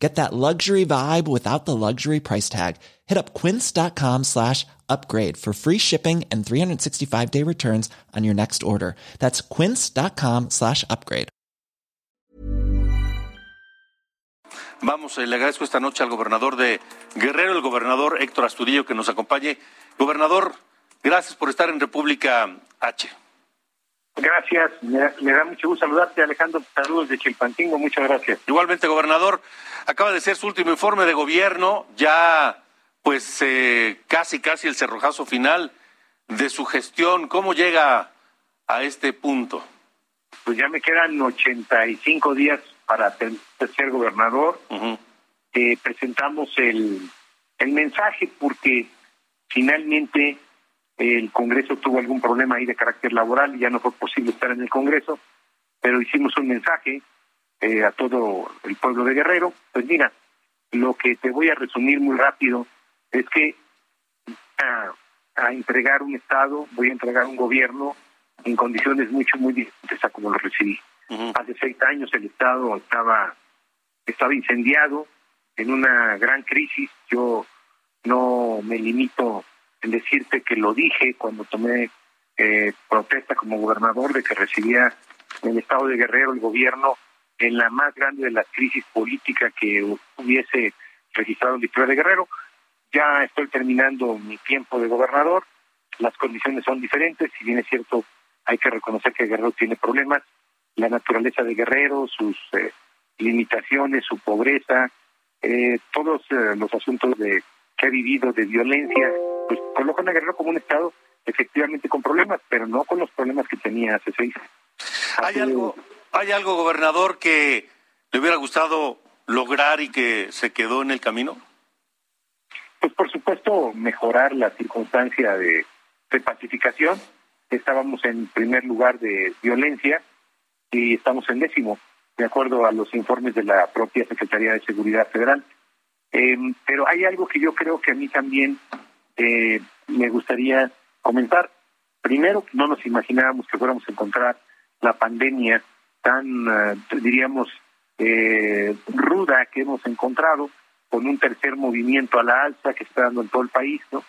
Get that luxury vibe without the luxury price tag. Hit up quince.com slash upgrade for free shipping and 365 day returns on your next order. That's quince.com slash upgrade. Vamos, eh, le agradezco esta noche al gobernador de Guerrero, el gobernador Héctor Astudillo, que nos acompañe. Gobernador, gracias por estar en República H. Gracias, me da, me da, mucho gusto saludarte, Alejandro. Saludos de Chilpantingo, muchas gracias. Igualmente, gobernador, acaba de ser su último informe de gobierno, ya pues eh, casi, casi el cerrojazo final de su gestión. ¿Cómo llega a este punto? Pues ya me quedan 85 días para ser gobernador. Uh -huh. eh, presentamos el, el mensaje porque finalmente el Congreso tuvo algún problema ahí de carácter laboral y ya no fue posible estar en el Congreso, pero hicimos un mensaje eh, a todo el pueblo de Guerrero. Pues mira, lo que te voy a resumir muy rápido es que a, a entregar un Estado, voy a entregar un gobierno en condiciones mucho, muy diferentes a como lo recibí. Uh -huh. Hace seis años el Estado estaba, estaba incendiado en una gran crisis. Yo no me limito en decirte que lo dije cuando tomé eh, protesta como gobernador de que recibía en el estado de Guerrero el gobierno en la más grande de las crisis políticas que hubiese registrado el distrito de Guerrero. Ya estoy terminando mi tiempo de gobernador, las condiciones son diferentes, si bien es cierto, hay que reconocer que Guerrero tiene problemas, la naturaleza de Guerrero, sus eh, limitaciones, su pobreza, eh, todos eh, los asuntos de que ha vivido de violencia, pues colocan a Guerrero como un estado efectivamente con problemas, pero no con los problemas que tenía hace seis. ¿Hay algo, ¿Hay algo, gobernador, que le hubiera gustado lograr y que se quedó en el camino? Pues por supuesto mejorar la circunstancia de, de pacificación. Estábamos en primer lugar de violencia y estamos en décimo, de acuerdo a los informes de la propia Secretaría de Seguridad Federal. Eh, pero hay algo que yo creo que a mí también eh, me gustaría comentar. Primero, no nos imaginábamos que fuéramos a encontrar la pandemia tan, uh, diríamos, eh, ruda que hemos encontrado, con un tercer movimiento a la alza que está dando en todo el país, ¿no?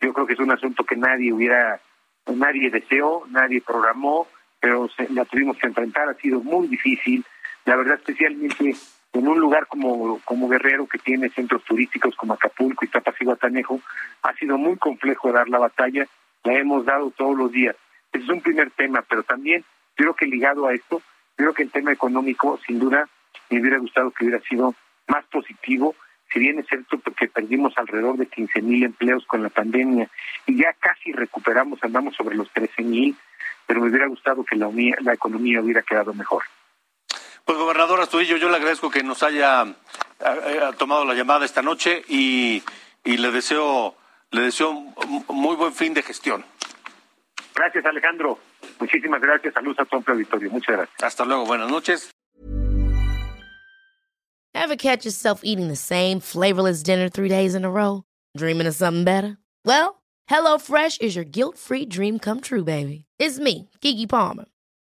Yo creo que es un asunto que nadie hubiera, nadie deseó, nadie programó, pero se, la tuvimos que enfrentar, ha sido muy difícil, la verdad especialmente en un lugar como, como Guerrero, que tiene centros turísticos como Acapulco y Tapaciguatanejo, ha sido muy complejo dar la batalla, la hemos dado todos los días. Es un primer tema, pero también creo que ligado a esto, creo que el tema económico, sin duda, me hubiera gustado que hubiera sido más positivo, si bien es cierto que perdimos alrededor de 15 mil empleos con la pandemia y ya casi recuperamos, andamos sobre los 13 mil, pero me hubiera gustado que la economía hubiera quedado mejor. Pues gobernador Astudillo, yo le agradezco que nos haya a, a, tomado la llamada esta noche y, y le deseo le deseo un muy buen fin de gestión. Gracias Alejandro, muchísimas gracias, saludos a tu amplio auditorio, muchas gracias. Hasta luego, buenas noches. Ever catch yourself eating the same flavorless dinner three days in a row? Dreaming of something better? Well, HelloFresh is your guilt-free dream come true, baby. It's me, Kiki Palmer.